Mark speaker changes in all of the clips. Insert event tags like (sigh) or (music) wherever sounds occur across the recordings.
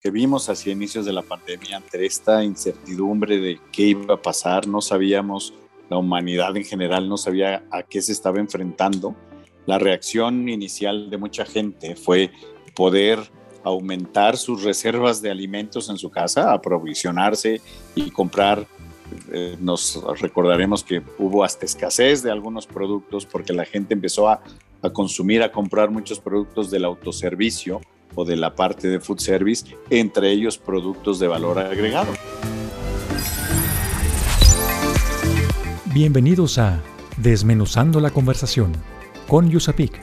Speaker 1: que vimos hacia inicios de la pandemia, ante esta incertidumbre de qué iba a pasar, no sabíamos, la humanidad en general no sabía a qué se estaba enfrentando. La reacción inicial de mucha gente fue poder aumentar sus reservas de alimentos en su casa, aprovisionarse y comprar. Eh, nos recordaremos que hubo hasta escasez de algunos productos porque la gente empezó a, a consumir, a comprar muchos productos del autoservicio o de la parte de food service, entre ellos productos de valor agregado.
Speaker 2: Bienvenidos a Desmenuzando la conversación con Yusapik,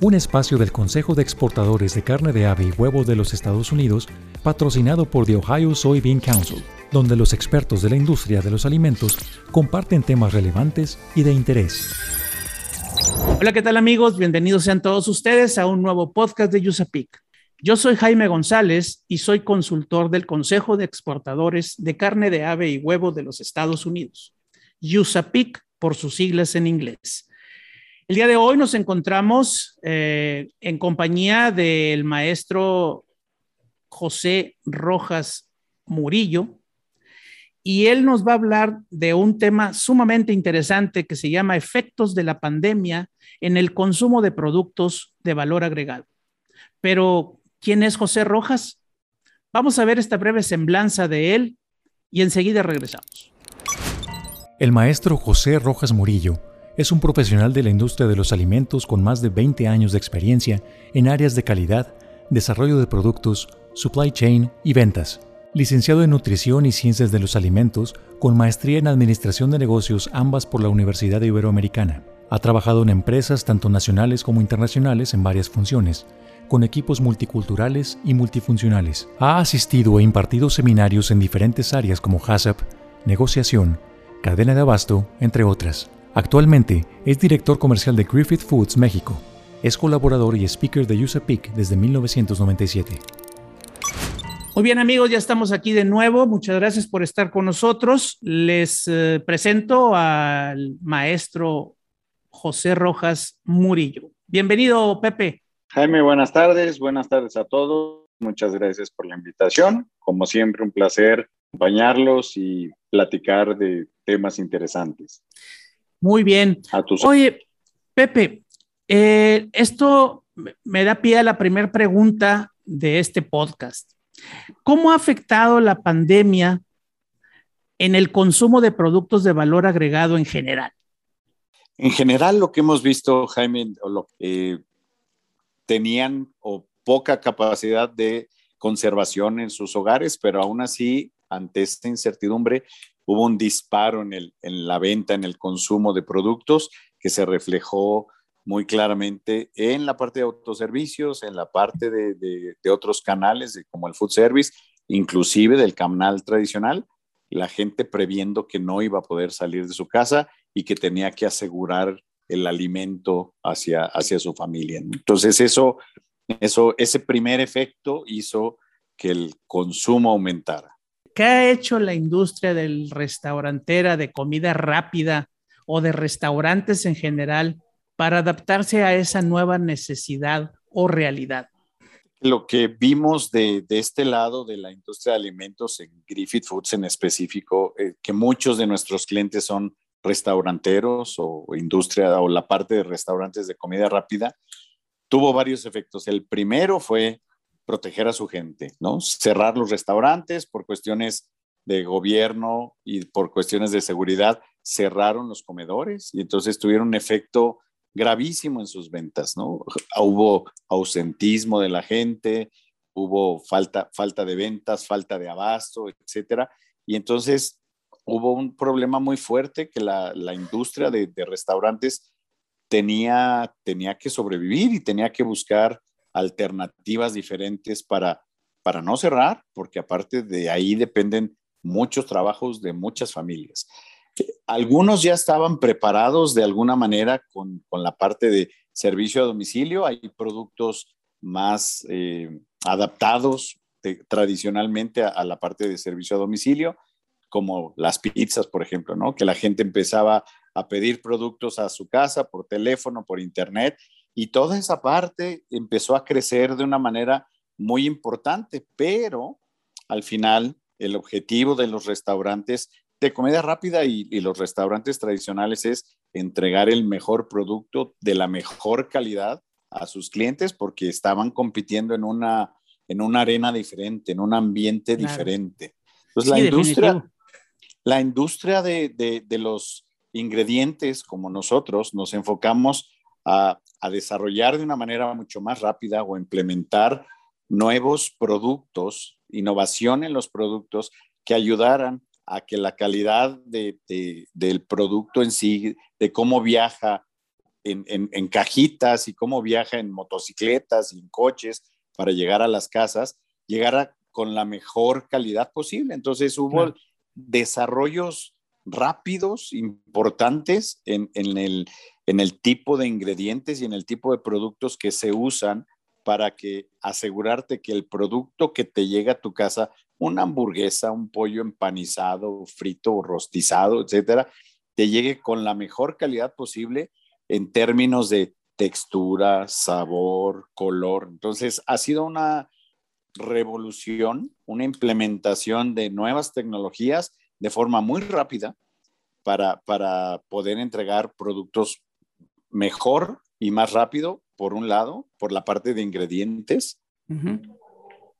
Speaker 2: un espacio del Consejo de Exportadores de Carne de Ave y Huevo de los Estados Unidos, patrocinado por The Ohio Soybean Council, donde los expertos de la industria de los alimentos comparten temas relevantes y de interés.
Speaker 3: Hola, ¿qué tal amigos? Bienvenidos sean todos ustedes a un nuevo podcast de USAPIC. Yo soy Jaime González y soy consultor del Consejo de Exportadores de Carne de Ave y Huevo de los Estados Unidos, USAPIC por sus siglas en inglés. El día de hoy nos encontramos eh, en compañía del maestro José Rojas Murillo, y él nos va a hablar de un tema sumamente interesante que se llama efectos de la pandemia en el consumo de productos de valor agregado. Pero, ¿quién es José Rojas? Vamos a ver esta breve semblanza de él y enseguida regresamos.
Speaker 2: El maestro José Rojas Murillo es un profesional de la industria de los alimentos con más de 20 años de experiencia en áreas de calidad, desarrollo de productos, supply chain y ventas licenciado en Nutrición y Ciencias de los Alimentos, con maestría en Administración de Negocios, ambas por la Universidad Iberoamericana. Ha trabajado en empresas tanto nacionales como internacionales en varias funciones, con equipos multiculturales y multifuncionales. Ha asistido e impartido seminarios en diferentes áreas como HACCP, negociación, cadena de abasto, entre otras. Actualmente es director comercial de Griffith Foods México. Es colaborador y speaker de USAPIC desde 1997.
Speaker 3: Muy bien amigos, ya estamos aquí de nuevo. Muchas gracias por estar con nosotros. Les eh, presento al maestro José Rojas Murillo. Bienvenido, Pepe.
Speaker 1: Jaime, buenas tardes. Buenas tardes a todos. Muchas gracias por la invitación. Como siempre, un placer acompañarlos y platicar de temas interesantes.
Speaker 3: Muy bien. Oye, Pepe, eh, esto me da pie a la primera pregunta de este podcast. ¿Cómo ha afectado la pandemia en el consumo de productos de valor agregado en general?
Speaker 1: En general, lo que hemos visto, Jaime, lo tenían o poca capacidad de conservación en sus hogares, pero aún así, ante esta incertidumbre, hubo un disparo en la venta, en el consumo de productos que se reflejó muy claramente en la parte de autoservicios, en la parte de, otros canales como el food service, inclusive del canal tradicional, la gente previendo que no iba a poder salir de su casa y que tenía que asegurar el alimento hacia, hacia su familia. Entonces eso, eso, ese primer efecto hizo que el consumo aumentara.
Speaker 3: ¿Qué ha hecho la industria del restaurantera de comida rápida o de restaurantes en general para adaptarse a esa nueva necesidad o realidad?
Speaker 1: Lo que vimos de, este lado de la industria de alimentos en Griffith Foods en específico, eh, que muchos de nuestros clientes son restauranteros o industria o la parte de restaurantes de comida rápida, tuvo varios efectos. El primero fue proteger a su gente, ¿no? Cerrar los restaurantes por cuestiones de gobierno y por cuestiones de seguridad, cerraron los comedores y entonces tuvieron un efecto gravísimo en sus ventas, ¿no? Hubo ausentismo de la gente, hubo falta, falta de ventas, falta de abasto, etcétera. Y entonces hubo un problema muy fuerte que la, industria de, restaurantes tenía, tenía que sobrevivir y tenía que buscar alternativas diferentes para, para no cerrar, porque aparte de ahí dependen muchos trabajos de muchas familias. Algunos ya estaban preparados de alguna manera con, la parte de servicio a domicilio. Hay productos más eh, adaptados tradicionalmente a, la parte de servicio a domicilio, como las pizzas, por ejemplo, ¿no? Que la gente empezaba a pedir productos a su casa por teléfono, por internet, y toda esa parte empezó a crecer de una manera muy importante, pero al final el objetivo de los restaurantes de comida rápida y, los restaurantes tradicionales es entregar el mejor producto de la mejor calidad a sus clientes porque estaban compitiendo en una, en una arena diferente, en un ambiente diferente. Entonces, la, industria, la industria de, los ingredientes, como nosotros, nos enfocamos a, a desarrollar de una manera mucho más rápida o implementar nuevos productos, innovación en los productos que ayudaran a que la calidad de, del producto en sí, de cómo viaja en, cajitas y cómo viaja en motocicletas y en coches para llegar a las casas, llegara con la mejor calidad posible. Entonces hubo desarrollos rápidos, importantes en, el, en el tipo de ingredientes y en el tipo de productos que se usan para que asegurarte que el producto que te llega a tu casa, una hamburguesa, un pollo empanizado, frito rostizado, etcétera, te llegue con la mejor calidad posible en términos de textura, sabor, color. Entonces, ha sido una revolución, una implementación de nuevas tecnologías de forma muy rápida para, para poder entregar productos mejor y más rápido por un lado, por la parte de ingredientes,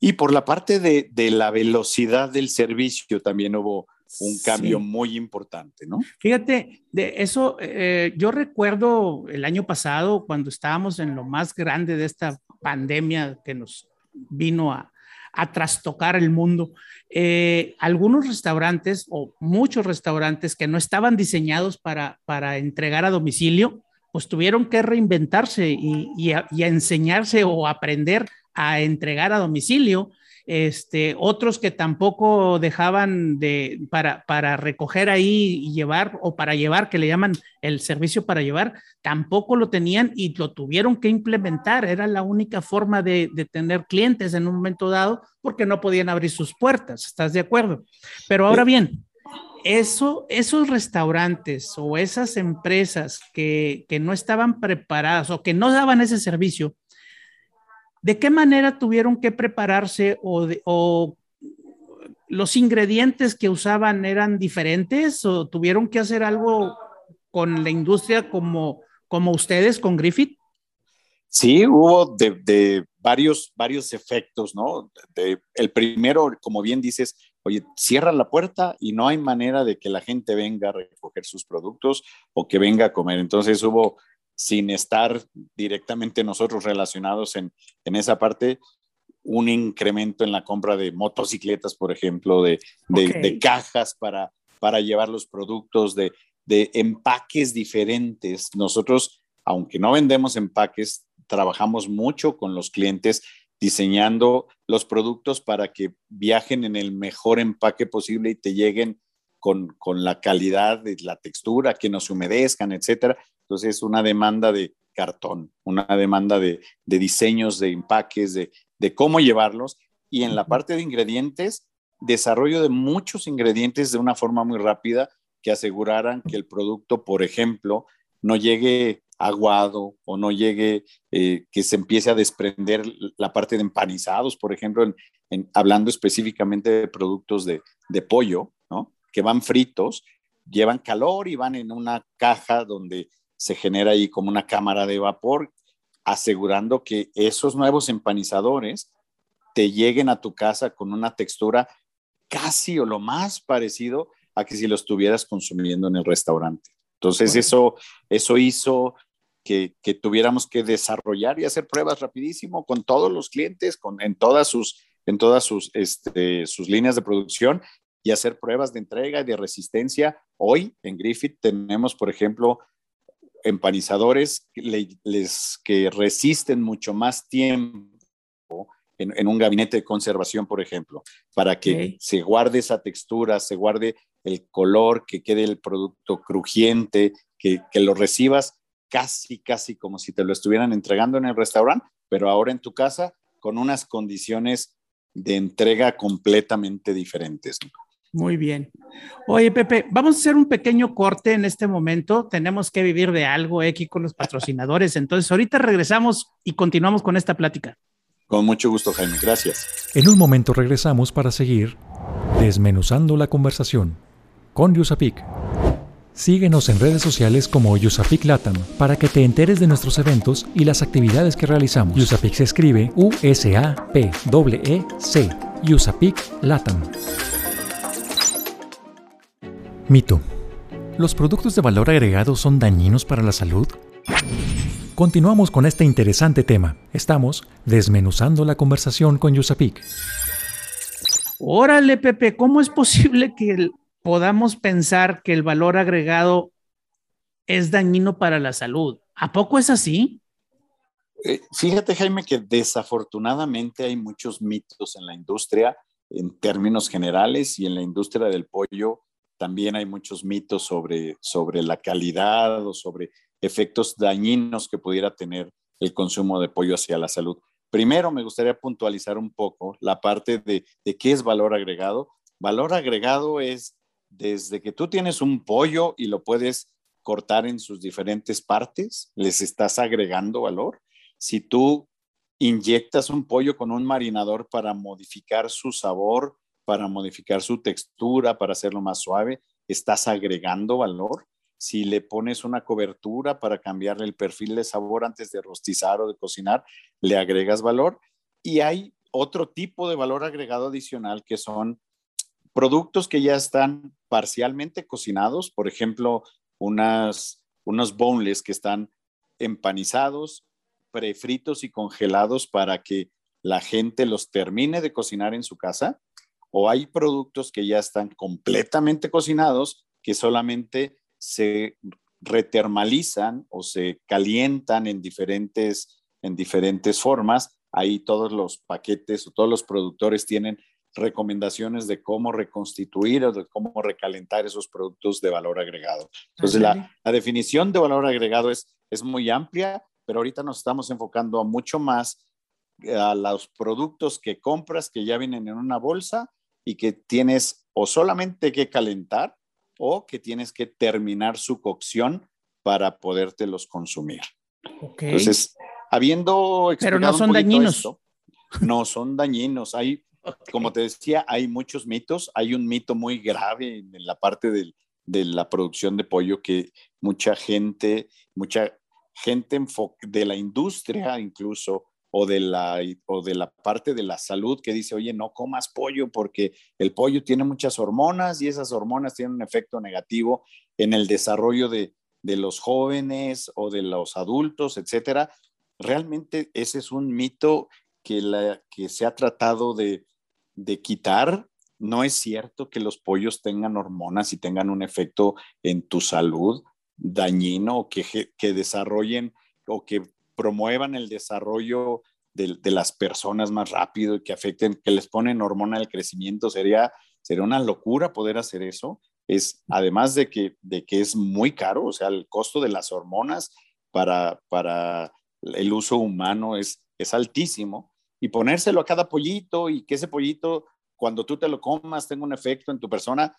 Speaker 1: y por la parte de, la velocidad del servicio también hubo un cambio muy importante, ¿no?
Speaker 3: Fíjate, de eso, eh, yo recuerdo el año pasado, cuando estábamos en lo más grande de esta pandemia que nos vino a, trastocar el mundo, eh, algunos restaurantes o muchos restaurantes que no estaban diseñados para, para entregar a domicilio, pues tuvieron que reinventarse y, a, enseñarse o aprender a entregar a domicilio. Este, otros que tampoco dejaban de para, para recoger ahí y llevar o para llevar, que le llaman el servicio para llevar, tampoco lo tenían y lo tuvieron que implementar. Era la única forma de, de tener clientes en un momento dado porque no podían abrir sus puertas. ¿Estás de acuerdo? Pero ahora bien, eso, esos restaurantes o esas empresas que, no estaban preparadas o que no daban ese servicio, ¿de qué manera tuvieron que prepararse o, los ingredientes que usaban eran diferentes o tuvieron que hacer algo con la industria como, como ustedes con Griffith?
Speaker 1: Sí, hubo de, varios, varios efectos, ¿no? el primero, como bien dices, oye, cierra la puerta y no hay manera de que la gente venga a recoger sus productos o que venga a comer. Entonces hubo, sin estar directamente nosotros relacionados en, esa parte, un incremento en la compra de motocicletas, por ejemplo, de, cajas para, para llevar los productos, de, de empaques diferentes. Nosotros, aunque no vendemos empaques, trabajamos mucho con los clientes diseñando los productos para que viajen en el mejor empaque posible y te lleguen con, la calidad de la textura, que no se humedezcan, etcétera. Entonces, es una demanda de cartón, una demanda de, diseños, de empaques, de, de cómo llevarlos. Y en la parte de ingredientes, desarrollo de muchos ingredientes de una forma muy rápida que aseguraran que el producto, por ejemplo, no llegue aguado o no llegue, eh, que se empiece a desprender la parte de empanizados, por ejemplo, en, hablando específicamente de productos de, pollo, ¿no? que van fritos, llevan calor y van en una caja donde se genera ahí como una cámara de vapor, asegurando que esos nuevos empanizadores te lleguen a tu casa con una textura casi o lo más parecido a que si lo estuvieras consumiendo en el restaurante. Entonces, eso, eso hizo que, tuviéramos que desarrollar y hacer pruebas rapidísimo con todos los clientes, con, en todas, sus, en todas sus, este, sus líneas de producción y hacer pruebas de entrega y de resistencia. Hoy en Griffith tenemos, por ejemplo, empanizadores que, les, que resisten mucho más tiempo en, un gabinete de conservación, por ejemplo, para que se guarde esa textura, se guarde el color, que quede el producto crujiente, que, que lo recibas casi, casi como si te lo estuvieran entregando en el restaurante, pero ahora en tu casa con unas condiciones de entrega completamente diferentes.
Speaker 3: Muy bien. Oye, Pepe, vamos a hacer un pequeño corte en este momento. Tenemos que vivir de algo aquí con los patrocinadores. Entonces, ahorita regresamos y continuamos con esta plática.
Speaker 1: Con mucho gusto, Jaime. Gracias.
Speaker 2: En un momento regresamos para seguir desmenuzando la conversación con Yusapik. Síguenos en redes sociales como Yusapik Latam para que te enteres de nuestros eventos y las actividades que realizamos. Yusapik se escribe U-S-A-P-E-E-C. Yusapik Latam. Mito. ¿Los productos de valor agregado son dañinos para la salud? Continuamos con este interesante tema. Estamos desmenuzando la conversación con Yusapik.
Speaker 3: Órale, Pepe, ¿cómo es posible que podamos pensar que el valor agregado es dañino para la salud. ¿A poco es así?
Speaker 1: Eh, fíjate, Jaime, que desafortunadamente hay muchos mitos en la industria en términos generales y en la industria del pollo también hay muchos mitos sobre, sobre la calidad o sobre efectos dañinos que pudiera tener el consumo de pollo hacia la salud. Primero, me gustaría puntualizar un poco la parte de, de qué es valor agregado. Valor agregado es desde que tú tienes un pollo y lo puedes cortar en sus diferentes partes, les estás agregando valor. Si tú inyectas un pollo con un marinador para modificar su sabor, para modificar su textura, para hacerlo más suave, estás agregando valor. Si le pones una cobertura para cambiarle el perfil de sabor antes de rostizar o de cocinar, le agregas valor. Y hay otro tipo de valor agregado adicional que son productos que ya están parcialmente cocinados, por ejemplo, unas, unos boneless que están empanizados, prefritos y congelados para que la gente los termine de cocinar en su casa, o hay productos que ya están completamente cocinados que solamente se retermalizan o se calientan en diferentes, en diferentes formas. Ahí todos los paquetes o todos los productores tienen recomendaciones de cómo reconstituir o de cómo recalentar esos productos de valor agregado. Entonces, la, definición de valor agregado es, es muy amplia, pero ahorita nos estamos enfocando mucho más a los productos que compras que ya vienen en una bolsa y que tienes o solamente que calentar o que tienes que terminar su cocción para podértelos consumir. Entonces, habiendo
Speaker 3: Pero no son dañinos.
Speaker 1: no son dañinos. Hay como te decía, hay muchos mitos. Hay un mito muy grave en la parte de la producción de pollo que mucha gente, mucha gente de la industria incluso o de, la, o de la parte de la salud que dice, oye, no comas pollo porque el pollo tiene muchas hormonas y esas hormonas tienen un efecto negativo en el desarrollo de, de los jóvenes o de los adultos, etcétera. Realmente ese es un mito que, la, que se ha tratado de, de quitar. No es cierto que los pollos tengan hormonas y tengan un efecto en tu salud dañino o que, que desarrollen o que promuevan el desarrollo de, las personas más rápido y que afecten, que les ponen hormona del crecimiento. Sería, sería una locura poder hacer eso. Es, además de que, de que es muy caro, o sea, el costo de las hormonas para, para el uso humano es, es altísimo y ponérselo a cada pollito y que ese pollito, cuando tú te lo comas, tenga un efecto en tu persona,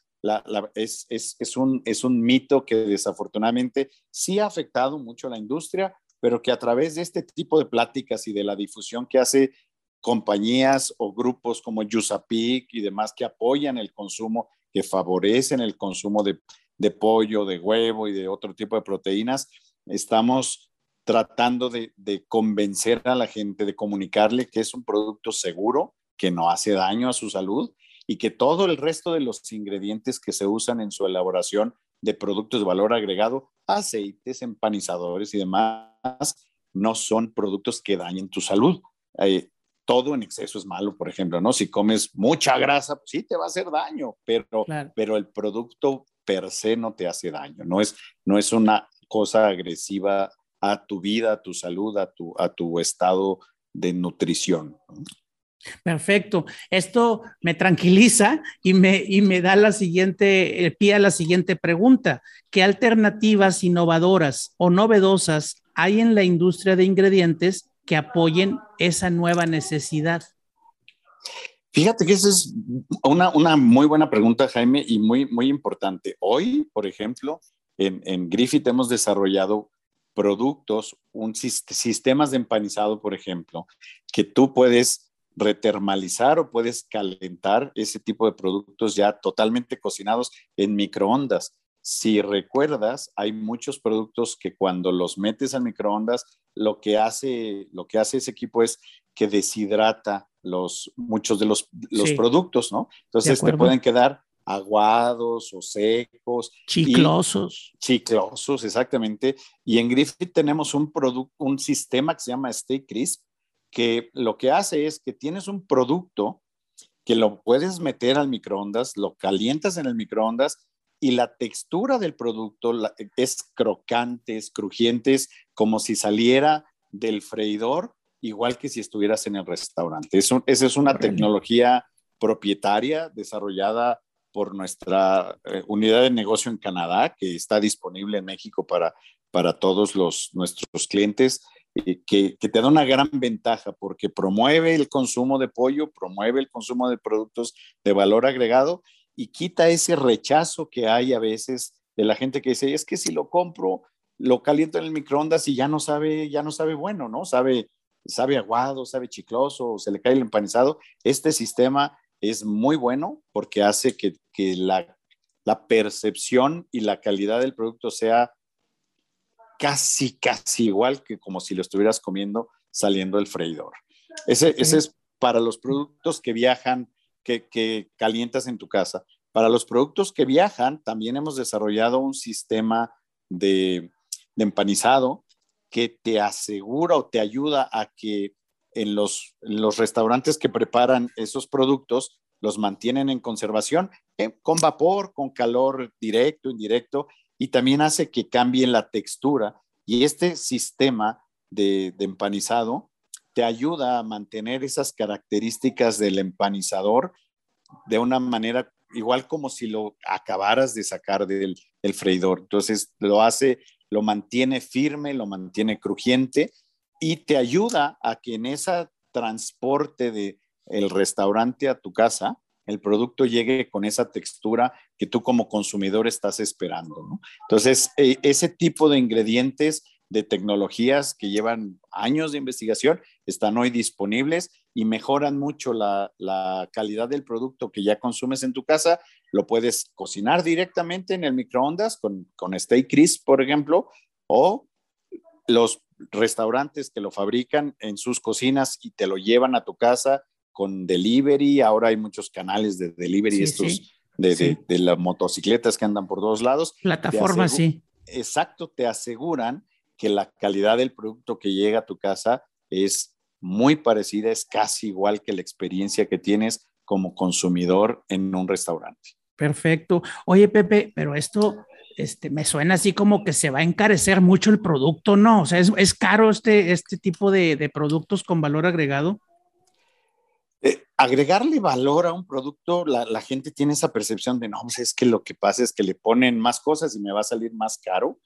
Speaker 1: es, es, un, es un mito que desafortunadamente sí ha afectado mucho a la industria, pero que a través de este tipo de pláticas y de la difusión que hace compañías o grupos como Yusapik y demás que apoyan el consumo, que favorecen el consumo de, de pollo, de huevo y de otro tipo de proteínas, estamos tratando de, convencer a la gente, de comunicarle que es un producto seguro, que no hace daño a su salud y que todo el resto de los ingredientes que se usan en su elaboración de productos de valor agregado, aceites, empanizadores y demás, no son productos que dañen tu salud. Eh, todo en exceso es malo, por ejemplo, ¿no? Si comes mucha grasa, pues sí te va a hacer daño, pero, pero el producto per se no te hace daño, no es, no es una cosa agresiva a tu vida, a tu salud, a tu, a tu estado de nutrición.
Speaker 3: Perfecto. Esto me tranquiliza y me, y me da la siguiente, el pie a la siguiente pregunta. ¿Qué alternativas innovadoras o novedosas hay en la industria de ingredientes que apoyen esa nueva necesidad?
Speaker 1: Fíjate que esa es una, una muy buena pregunta, Jaime, y muy, muy importante. Hoy, por ejemplo, en, en Griffith hemos desarrollado productos, un sistemas de empanizado, por ejemplo, que tú puedes retermalizar o puedes calentar ese tipo de productos ya totalmente cocinados en microondas. Si recuerdas, hay muchos productos que cuando los metes al microondas, lo que hace, lo que hace ese equipo es que deshidrata los, muchos de los, los productos, ¿no? Entonces te pueden quedar aguados o secos.
Speaker 3: Chiclosos.
Speaker 1: chiclosos, exactamente. Y en Griffith tenemos un, un sistema que se llama Stay Crisp, que lo que hace es que tienes un producto que lo puedes meter al microondas, lo calientas en el microondas y la textura del producto es crocante, es crujiente, como si saliera del freidor, igual que si estuvieras en el restaurante. esa es una tecnología propietaria desarrollada por nuestra eh, unidad de negocio en Canadá, que está disponible en México para, para todos los, nuestros clientes, que, que, te da una gran ventaja porque promueve el consumo de pollo, promueve el consumo de productos de valor agregado y quita ese rechazo que hay a veces de la gente que dice, es que si lo compro, lo caliento en el microondas y ya no sabe, ya no sabe bueno, ¿no? Sabe, sabe aguado, sabe chicloso, se le cae el empanizado. Este sistema es muy bueno porque hace que, la, percepción y la calidad del producto sea casi, casi igual que como si lo estuvieras comiendo saliendo del freidor. Ese, es para los productos que viajan, que, calientas en tu casa. Para los productos que viajan, también hemos desarrollado un sistema de, de empanizado que te asegura o te ayuda a que en los, los restaurantes que preparan esos productos los mantienen en conservación eh, con vapor, con calor directo, indirecto, y también hace que cambie la textura. Y este sistema de, empanizado te ayuda a mantener esas características del empanizador de una manera igual como si lo acabaras de sacar del, del freidor. Entonces lo hace, lo mantiene firme, lo mantiene crujiente y te ayuda a que en ese transporte de el restaurante a tu casa, el producto llegue con esa textura que tú como consumidor estás esperando. ¿no? Entonces, e, ese tipo de ingredientes de tecnologías que llevan años de investigación están hoy disponibles y mejoran mucho la, calidad del producto que ya consumes en tu casa. Lo puedes cocinar directamente en el microondas con, con Stay Crisp, por ejemplo, o los restaurantes que lo fabrican en sus cocinas y te lo llevan a tu casa con delivery. Ahora hay muchos canales de delivery, estos De, de, las motocicletas que andan por todos lados.
Speaker 3: Plataformas, sí.
Speaker 1: Exacto, te aseguran que la calidad del producto que llega a tu casa es muy parecida, es casi igual que la experiencia que tienes como consumidor en un restaurante.
Speaker 3: Perfecto. Oye, Pepe, pero esto este, me suena así como que se va a encarecer mucho el producto, ¿no? O sea, ¿es, caro este, este tipo de, productos con valor agregado?
Speaker 1: Eh, agregarle valor a un producto, la, gente tiene esa percepción de, no, pues es que lo que pasa es que le ponen más cosas y me va a salir más caro.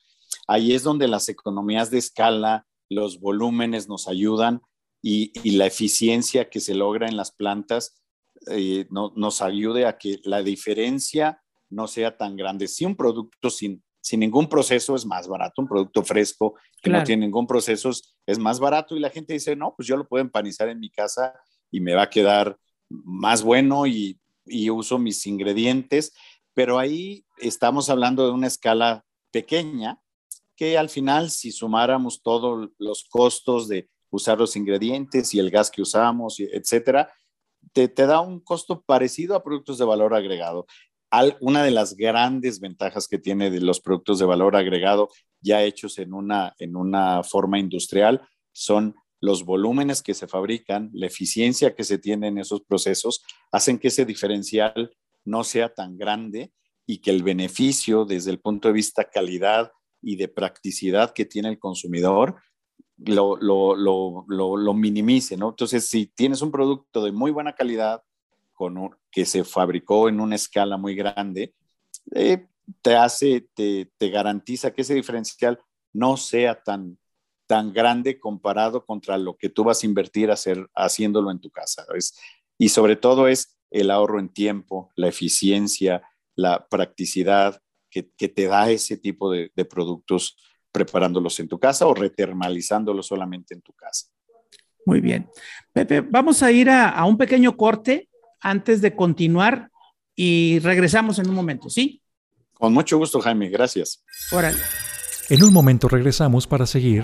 Speaker 1: Ahí es donde las economías de escala, los volúmenes nos ayudan y, la eficiencia que se logra en las plantas eh, no, nos ayude a que la diferencia no sea tan grande. Si un producto sin, sin ningún proceso es más barato, un producto fresco que no tiene ningún proceso es más barato y la gente dice, no, pues yo lo puedo empanizar en mi casa y me va a quedar más bueno y, uso mis ingredientes, pero ahí estamos hablando de una escala pequeña que al final si sumáramos todos los costos de usar los ingredientes y el gas que usamos, etcétera, te, da un costo parecido a productos de valor agregado. Una de las grandes ventajas que tiene de los productos de valor agregado ya hechos en una, en una forma industrial son los volúmenes que se fabrican, la eficiencia que se tiene en esos procesos, hacen que ese diferencial no sea tan grande y que el beneficio desde el punto de vista calidad y de practicidad que tiene el consumidor lo, lo, lo, lo minimice, ¿no? Entonces, si tienes un producto de muy buena calidad, que se fabricó en una escala muy grande, eh, te hace, te, te, garantiza que ese diferencial no sea tan, tan grande comparado contra lo que tú vas a invertir hacer, haciéndolo en tu casa. Y sobre todo es el ahorro en tiempo, la eficiencia, la practicidad que, que te da ese tipo de, de productos preparándolos en tu casa o retermalizándolos solamente en tu casa.
Speaker 3: Muy bien. Pepe, vamos a ir a, a un pequeño corte antes de continuar y regresamos en un momento, ¿sí?
Speaker 1: Con mucho gusto, Jaime. Gracias.
Speaker 3: Órale.
Speaker 2: En un momento regresamos para seguir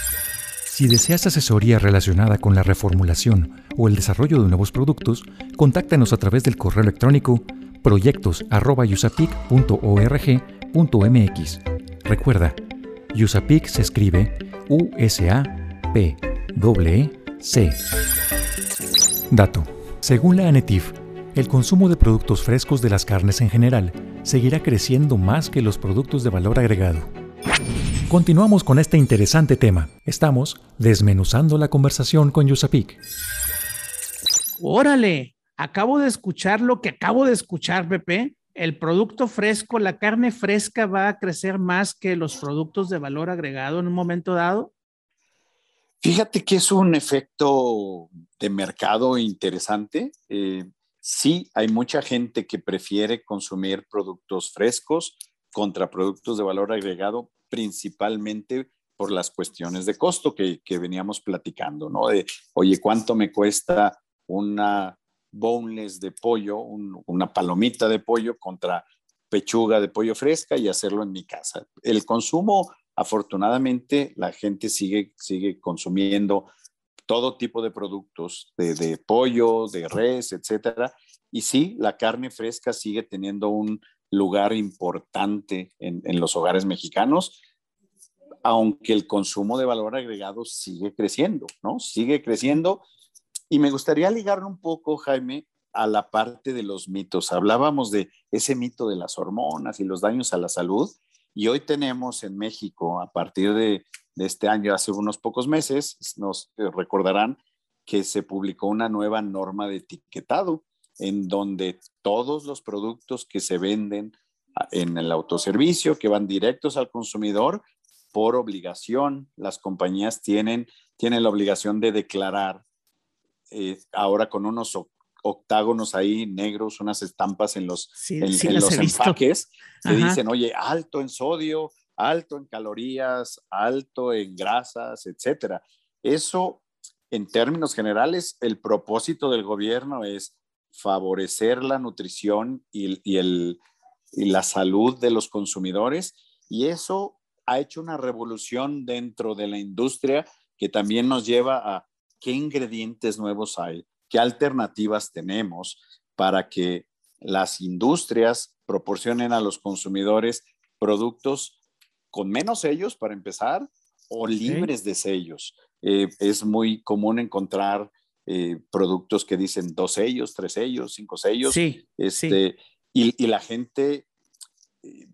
Speaker 2: Si deseas asesoría relacionada con la reformulación o el desarrollo de nuevos productos, contáctanos a través del correo electrónico proyectos.usapic.org.mx. Recuerda, USAPIC se escribe U-S-A-P-E-C. Dato. Según la ANETIF, el consumo de productos frescos de las carnes en general seguirá creciendo más que los productos de valor agregado. Continuamos con este interesante tema. Estamos desmenuzando la conversación con Yusapik.
Speaker 3: Órale, acabo de escuchar lo que acabo de escuchar, Pepe. El producto fresco, la carne fresca va a crecer más que los productos de valor agregado en un momento dado.
Speaker 1: Fíjate que es un efecto de mercado interesante. Eh, sí, hay mucha gente que prefiere consumir productos frescos contra productos de valor agregado, principalmente por las cuestiones de costo que, veníamos platicando, ¿no? De, oye, ¿cuánto me cuesta una boneless de pollo, una palomita de pollo contra pechuga de pollo fresca y hacerlo en mi casa? El consumo, afortunadamente, la gente sigue, sigue consumiendo todo tipo de productos, de, de pollo, de res, etcétera. Y sí, la carne fresca sigue teniendo un lugar importante en, los hogares mexicanos, aunque el consumo de valor agregado sigue creciendo, ¿no? Sigue creciendo. Y me gustaría ligarlo un poco, Jaime, a la parte de los mitos. Hablábamos de ese mito de las hormonas y los daños a la salud. Y hoy tenemos en México, a partir de, de este año, hace unos pocos meses, nos recordarán que se publicó una nueva norma de etiquetado en donde todos los productos que se venden en el autoservicio, que van directos al consumidor, por obligación, las compañías tienen, tienen la obligación de declarar eh, ahora con unos octágonos ahí negros, unas estampas en los, en, los empaques que dicen, oye, alto en sodio, alto en calorías, alto en grasas, etcétera. Eso, en términos generales, el propósito del gobierno es favorecer la nutrición y, el, la salud de los consumidores y eso ha hecho una revolución dentro de la industria que también nos lleva a qué ingredientes nuevos hay, qué alternativas tenemos para que las industrias proporcionen a los consumidores productos con menos sellos para empezar o libres de sellos. Eh, es muy común encontrar eh, productos que dicen dos sellos, tres sellos, cinco sellos.
Speaker 3: Sí,
Speaker 1: este, Y, la gente eh,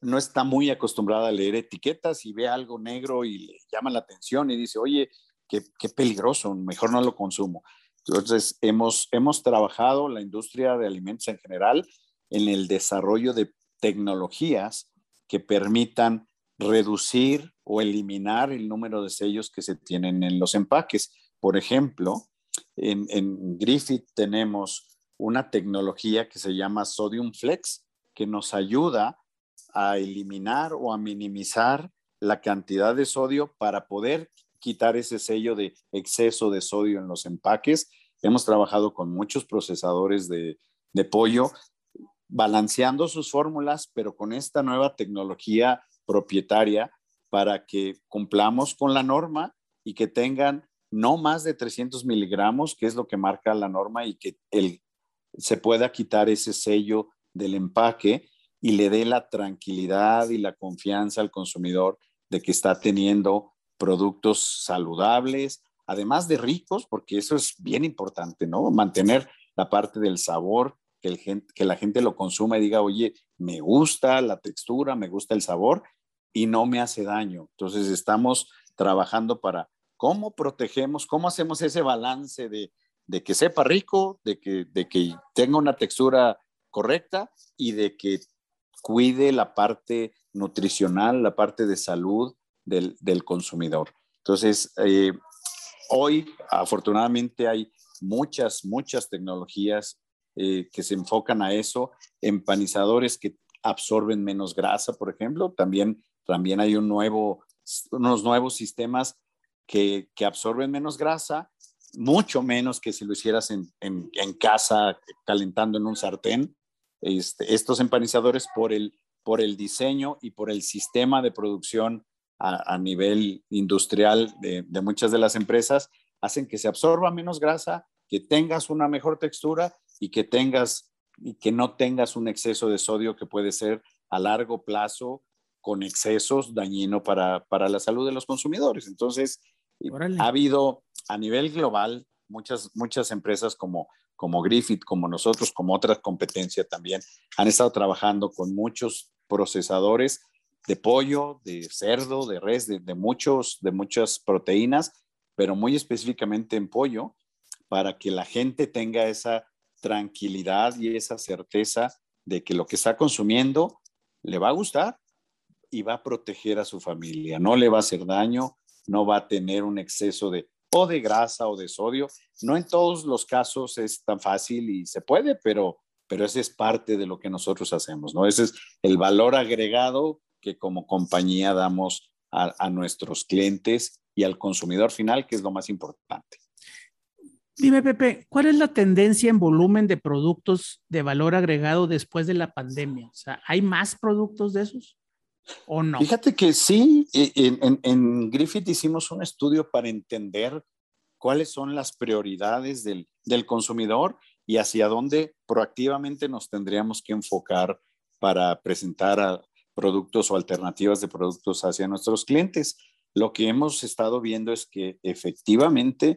Speaker 1: no está muy acostumbrada a leer etiquetas y ve algo negro y le llama la atención y dice, oye, qué, qué peligroso, mejor no lo consumo. Entonces, hemos, hemos trabajado la industria de alimentos en general en el desarrollo de tecnologías que permitan reducir o eliminar el número de sellos que se tienen en los empaques. Por ejemplo, en, Griffith tenemos una tecnología que se llama Sodium Flex, que nos ayuda a eliminar o a minimizar la cantidad de sodio para poder quitar ese sello de exceso de sodio en los empaques. Hemos trabajado con muchos procesadores de, pollo, balanceando sus fórmulas, pero con esta nueva tecnología propietaria para que cumplamos con la norma y que tengan no más de 300 miligramos, que es lo que marca la norma, y que el, se pueda quitar ese sello del empaque y le dé la tranquilidad y la confianza al consumidor de que está teniendo productos saludables, además de ricos, porque eso es bien importante, ¿no? Mantener la parte del sabor, que, el que la gente lo consuma y diga, oye, me gusta la textura, me gusta el sabor, y no me hace daño. Entonces estamos trabajando para cómo protegemos, cómo hacemos ese balance de, que sepa rico, de que, de que tenga una textura correcta y de que cuide la parte nutricional, la parte de salud del, consumidor. Entonces, eh, hoy afortunadamente hay muchas, muchas tecnologías eh, que se enfocan a eso, empanizadores que absorben menos grasa, por ejemplo. También, también hay un nuevo, unos nuevos sistemas que, absorben menos grasa, mucho menos que si lo hicieras en, casa calentando en un sartén. Este, estos empanizadores por el, por el diseño y por el sistema de producción a, a nivel industrial de, de, muchas de las empresas hacen que se absorba menos grasa, que tengas una mejor textura y que tengas y que no tengas un exceso de sodio que puede ser a largo plazo con excesos dañino para, para la salud de los consumidores. Entonces, ha habido a nivel global muchas, muchas empresas como, como Griffith, como nosotros, como otras competencias también, han estado trabajando con muchos procesadores de pollo, de cerdo, de res, de, de, muchos, de muchas proteínas, pero muy específicamente en pollo, para que la gente tenga esa tranquilidad y esa certeza de que lo que está consumiendo le va a gustar y va a proteger a su familia, no le va a hacer daño, no va a tener un exceso de o de grasa o de sodio. No en todos los casos es tan fácil y se puede, pero, pero ese es parte de lo que nosotros hacemos, ¿no? Ese es el valor agregado que como compañía damos a, a nuestros clientes y al consumidor final, que es lo más importante.
Speaker 3: Dime, Pepe, ¿cuál es la tendencia en volumen de productos de valor agregado después de la pandemia? O sea, ¿hay más productos de esos o no?
Speaker 1: Fíjate que sí, e, en, en, Griffith hicimos un estudio para entender cuáles son las prioridades del, del consumidor y hacia dónde proactivamente nos tendríamos que enfocar para presentar a productos o alternativas de productos hacia nuestros clientes. Lo que hemos estado viendo es que efectivamente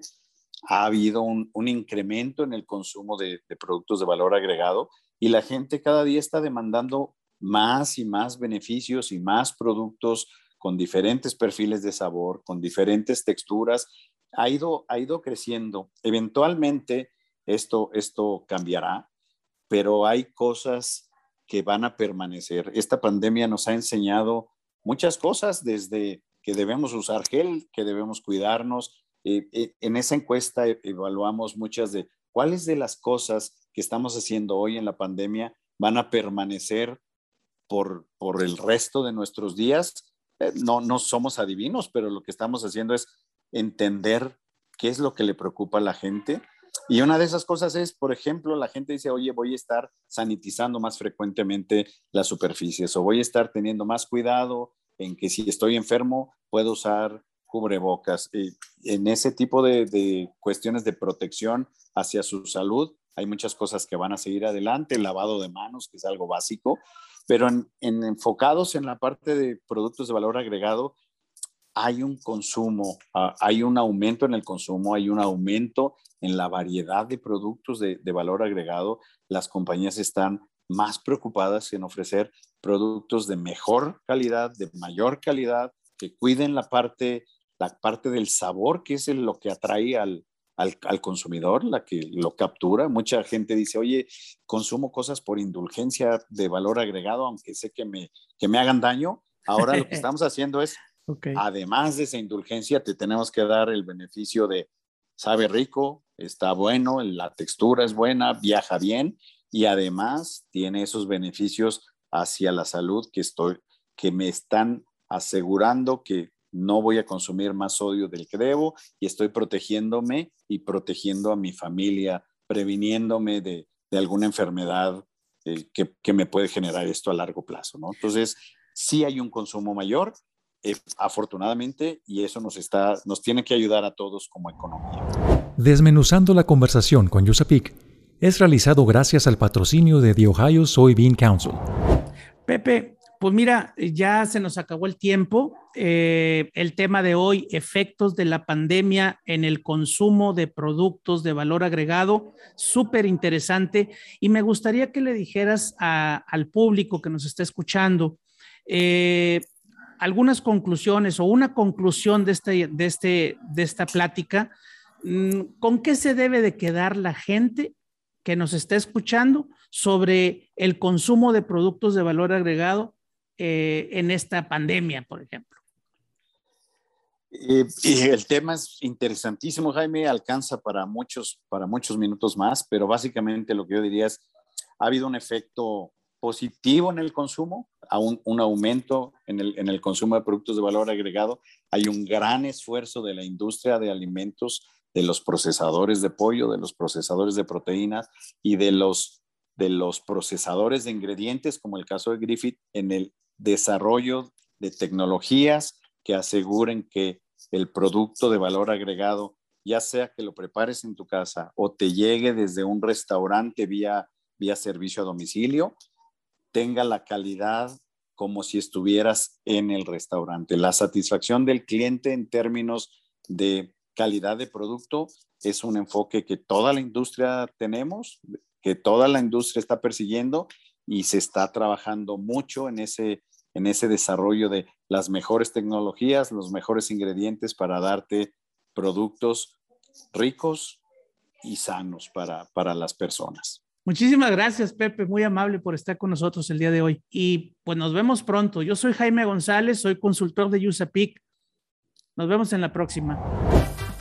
Speaker 1: ha habido un, incremento en el consumo de, productos de valor agregado y la gente cada día está demandando más y más beneficios y más productos con diferentes perfiles de sabor, con diferentes texturas. Ha ido, ha ido creciendo. Eventualmente esto, esto cambiará, pero hay cosas que van a permanecer. Esta pandemia nos ha enseñado muchas cosas, desde que debemos usar gel, que debemos cuidarnos, eh, eh, en esa encuesta e, evaluamos muchas de cuáles de las cosas que estamos haciendo hoy en la pandemia van a permanecer por, por el resto de nuestros días. Eh, no, no somos adivinos, pero lo que estamos haciendo es entender qué es lo que le preocupa a la gente. Y una de esas cosas es, por ejemplo, la gente dice, oye, voy a estar sanitizando más frecuentemente las superficies o voy a estar teniendo más cuidado en que si estoy enfermo puedo usar cubrebocas. Y en ese tipo de, cuestiones de protección hacia su salud, hay muchas cosas que van a seguir adelante, el lavado de manos, que es algo básico, pero en, enfocados en la parte de productos de valor agregado, hay un consumo, ah, hay un aumento en el consumo, hay un aumento en la variedad de productos de, de valor agregado. Las compañías están más preocupadas en ofrecer productos de mejor calidad, de mayor calidad, que cuiden la parte la parte del sabor, que es lo que atrae al, al, consumidor, la que lo captura. Mucha gente dice, oye, consumo cosas por indulgencia de valor agregado, aunque sé que me, que me hagan daño. Ahora lo que (laughs) estamos haciendo es, además de esa indulgencia, te tenemos que dar el beneficio de, sabe rico, está bueno, la textura es buena, viaja bien y además tiene esos beneficios hacia la salud que estoy, que me están asegurando que no voy a consumir más sodio del que debo y estoy protegiéndome y protegiendo a mi familia, previniéndome de, alguna enfermedad eh, que, me puede generar esto a largo plazo, ¿no? Entonces, sí hay un consumo mayor, eh, afortunadamente, y eso nos, está, nos tiene que ayudar a todos como economía.
Speaker 2: Desmenuzando la conversación con Yusapik es realizado gracias al patrocinio de The Ohio Soybean Council.
Speaker 3: Pepe, pues mira, ya se nos acabó el tiempo. Eh, el tema de hoy, efectos de la pandemia en el consumo de productos de valor agregado, súper interesante. Y me gustaría que le dijeras al público que nos está escuchando, eh, algunas conclusiones o una conclusión de, este, de, este, de esta plática, mm, ¿con qué se debe de quedar la gente que nos está escuchando sobre el consumo de productos de valor agregado eh, en esta pandemia, por ejemplo?
Speaker 1: Eh, el tema es interesantísimo, Jaime, alcanza para muchos, para muchos minutos más, pero básicamente lo que yo diría es, ha habido un efecto positivo en el consumo, a un, aumento en el, en el, consumo de productos de valor agregado. Hay un gran esfuerzo de la industria de alimentos, de los procesadores de pollo, de los procesadores de proteínas y de los, de los procesadores de ingredientes, como el caso de Griffith, en el desarrollo de tecnologías que aseguren que el producto de valor agregado, ya sea que lo prepares en tu casa o te llegue desde un restaurante vía, vía servicio a domicilio, tenga la calidad como si estuvieras en el restaurante. La satisfacción del cliente en términos de calidad de producto es un enfoque que toda la industria tenemos, que toda la industria está persiguiendo y se está trabajando mucho en ese en ese desarrollo de las mejores tecnologías, los mejores ingredientes para darte productos ricos y sanos para, para las personas.
Speaker 3: Muchísimas gracias, Pepe, muy amable por estar con nosotros el día de hoy. Y pues nos vemos pronto. Yo soy Jaime González, soy consultor de USAPIC. Nos vemos en la próxima.